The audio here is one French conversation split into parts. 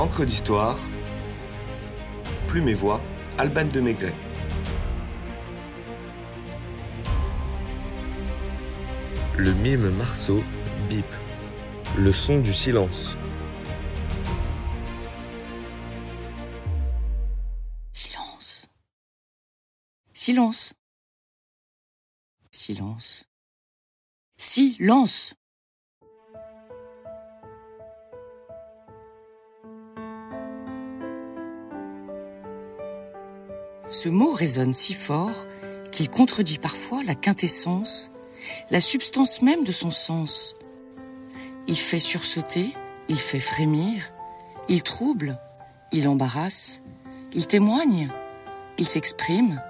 Encre d'histoire, Plume et Voix, Alban de Maigret. Le mime Marceau, bip. Le son du silence. Silence. Silence. Silence. Silence. Ce mot résonne si fort qu'il contredit parfois la quintessence, la substance même de son sens. Il fait sursauter, il fait frémir, il trouble, il embarrasse, il témoigne, il s'exprime,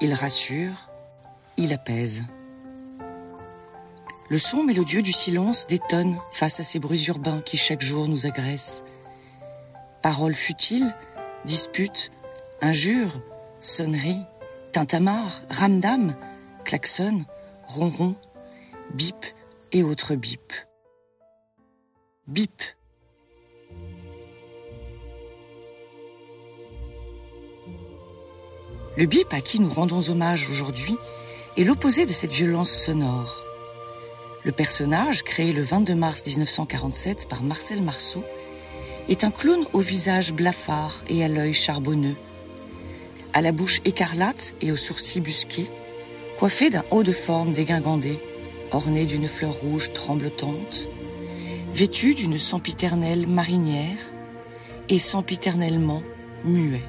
il rassure, il apaise. Le son mélodieux du silence détonne face à ces bruits urbains qui chaque jour nous agressent. Paroles futiles, disputes, injures, sonneries, tintamarre, ramdam, klaxon, ronron, bip et autres bip. Bip. Le bip à qui nous rendons hommage aujourd'hui est l'opposé de cette violence sonore. Le personnage, créé le 22 mars 1947 par Marcel Marceau, est un clown au visage blafard et à l'œil charbonneux, à la bouche écarlate et aux sourcils busqués, coiffé d'un haut de forme dégingandé, orné d'une fleur rouge tremblotante, vêtu d'une sempiternelle marinière et sempiternellement muet.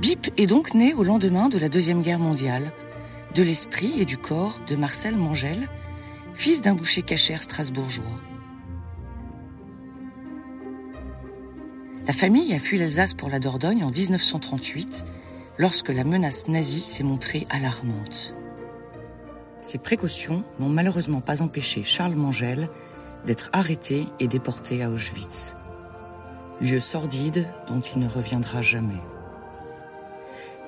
Bip est donc né au lendemain de la Deuxième Guerre mondiale, de l'esprit et du corps de Marcel Mangel, fils d'un boucher cachère strasbourgeois. La famille a fui l'Alsace pour la Dordogne en 1938, lorsque la menace nazie s'est montrée alarmante. Ces précautions n'ont malheureusement pas empêché Charles Mangel d'être arrêté et déporté à Auschwitz. Lieu sordide dont il ne reviendra jamais.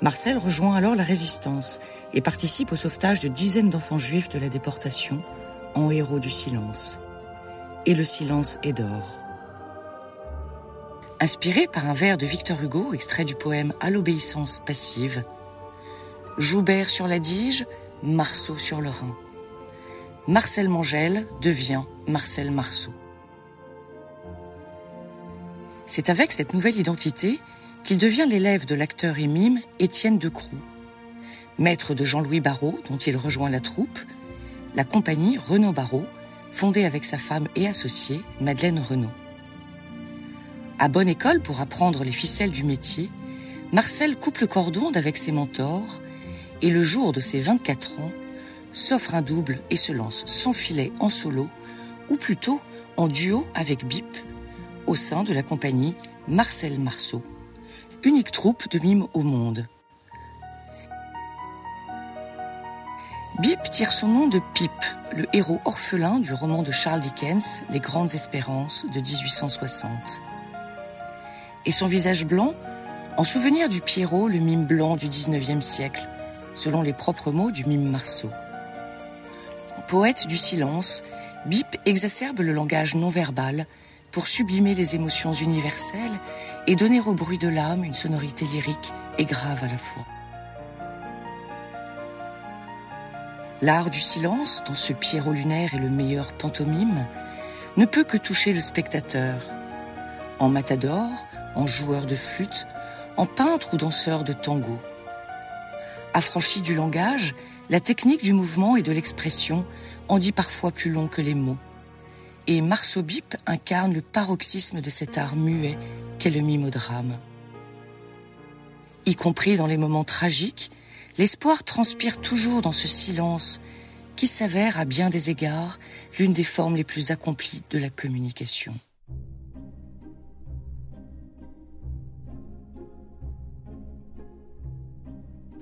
Marcel rejoint alors la résistance et participe au sauvetage de dizaines d'enfants juifs de la déportation en héros du silence. Et le silence est d'or. Inspiré par un vers de Victor Hugo, extrait du poème À l'obéissance passive, Joubert sur la Dige, Marceau sur le Rhin. Marcel Mangel devient Marcel Marceau. C'est avec cette nouvelle identité qu'il devient l'élève de l'acteur et mime Étienne Decroux, maître de Jean-Louis Barrault, dont il rejoint la troupe, la compagnie Renaud Barrault, fondée avec sa femme et associée, Madeleine Renaud. À bonne école pour apprendre les ficelles du métier, Marcel coupe le cordon avec ses mentors et le jour de ses 24 ans, s'offre un double et se lance sans filet en solo, ou plutôt en duo avec Bip, au sein de la compagnie Marcel Marceau, unique troupe de mime au monde. Bip tire son nom de Pip, le héros orphelin du roman de Charles Dickens, Les Grandes Espérances de 1860. Et son visage blanc, en souvenir du Pierrot, le mime blanc du 19e siècle, selon les propres mots du mime Marceau. Poète du silence, Bip exacerbe le langage non verbal pour sublimer les émotions universelles et donner au bruit de l'âme une sonorité lyrique et grave à la fois. L'art du silence, dont ce Pierrot lunaire est le meilleur pantomime, ne peut que toucher le spectateur. En matador, en joueur de flûte, en peintre ou danseur de tango. Affranchi du langage, la technique du mouvement et de l'expression en dit parfois plus long que les mots. Et Marceau Bip incarne le paroxysme de cet art muet qu'est le mimodrame. Y compris dans les moments tragiques, l'espoir transpire toujours dans ce silence qui s'avère à bien des égards l'une des formes les plus accomplies de la communication.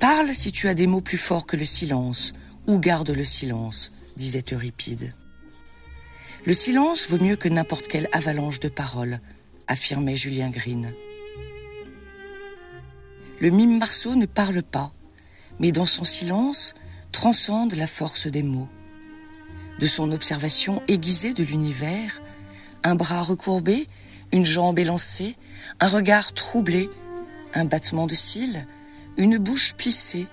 Parle si tu as des mots plus forts que le silence, ou garde le silence, disait Euripide. Le silence vaut mieux que n'importe quelle avalanche de paroles, affirmait Julien Green. Le mime Marceau ne parle pas, mais dans son silence transcende la force des mots. De son observation aiguisée de l'univers, Un bras recourbé, une jambe élancée, un regard troublé, un battement de cils, une bouche plissée,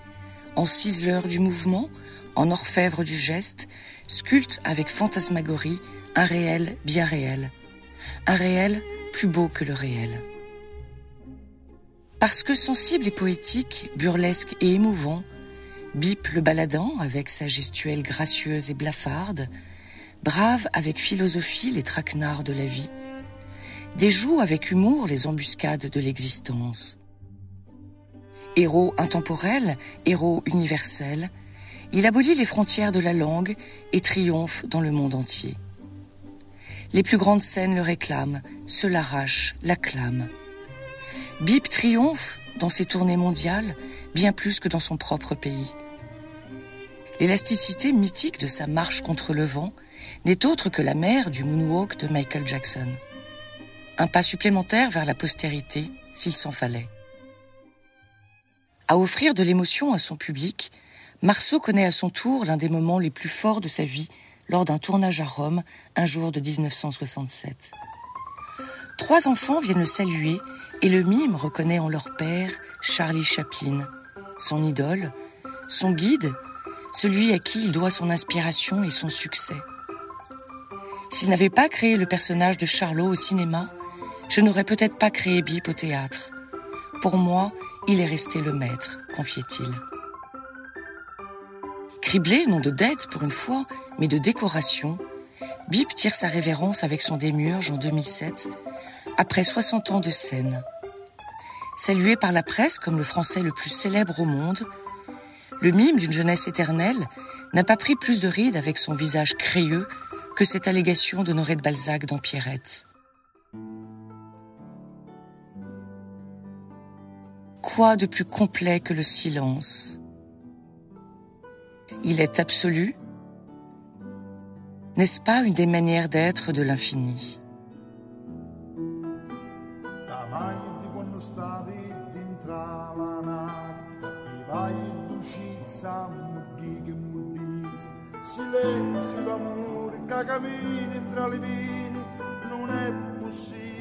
en ciseleur du mouvement, en orfèvre du geste, sculpte avec fantasmagorie un réel bien réel, un réel plus beau que le réel. Parce que sensible et poétique, burlesque et émouvant, Bip le baladant avec sa gestuelle gracieuse et blafarde, brave avec philosophie les traquenards de la vie, déjoue avec humour les embuscades de l'existence. Héros intemporel, héros universel, il abolit les frontières de la langue et triomphe dans le monde entier. Les plus grandes scènes le réclament, se l'arrachent, l'acclament. Bip triomphe dans ses tournées mondiales bien plus que dans son propre pays. L'élasticité mythique de sa marche contre le vent n'est autre que la mère du moonwalk de Michael Jackson. Un pas supplémentaire vers la postérité, s'il s'en fallait. À offrir de l'émotion à son public, Marceau connaît à son tour l'un des moments les plus forts de sa vie lors d'un tournage à Rome un jour de 1967. Trois enfants viennent le saluer et le mime reconnaît en leur père Charlie Chaplin, son idole, son guide, celui à qui il doit son inspiration et son succès. S'il n'avait pas créé le personnage de Charlot au cinéma, je n'aurais peut-être pas créé Bip au théâtre. Pour moi, il est resté le maître, confiait-il. Criblé non de dette pour une fois, mais de décoration, Bip tire sa révérence avec son démiurge en 2007 après 60 ans de scène. Salué par la presse comme le français le plus célèbre au monde, le mime d'une jeunesse éternelle n'a pas pris plus de rides avec son visage crayeux que cette allégation d'Honoré de Balzac dans Pierrette. Quoi de plus complet que le silence? Il est absolu N'est-ce pas une des manières d'être de l'infini? Non è possibile.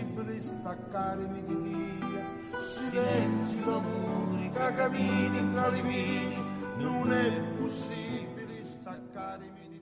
silenzi d'amore cagamini, cammini tra i vini non è possibile staccarmi di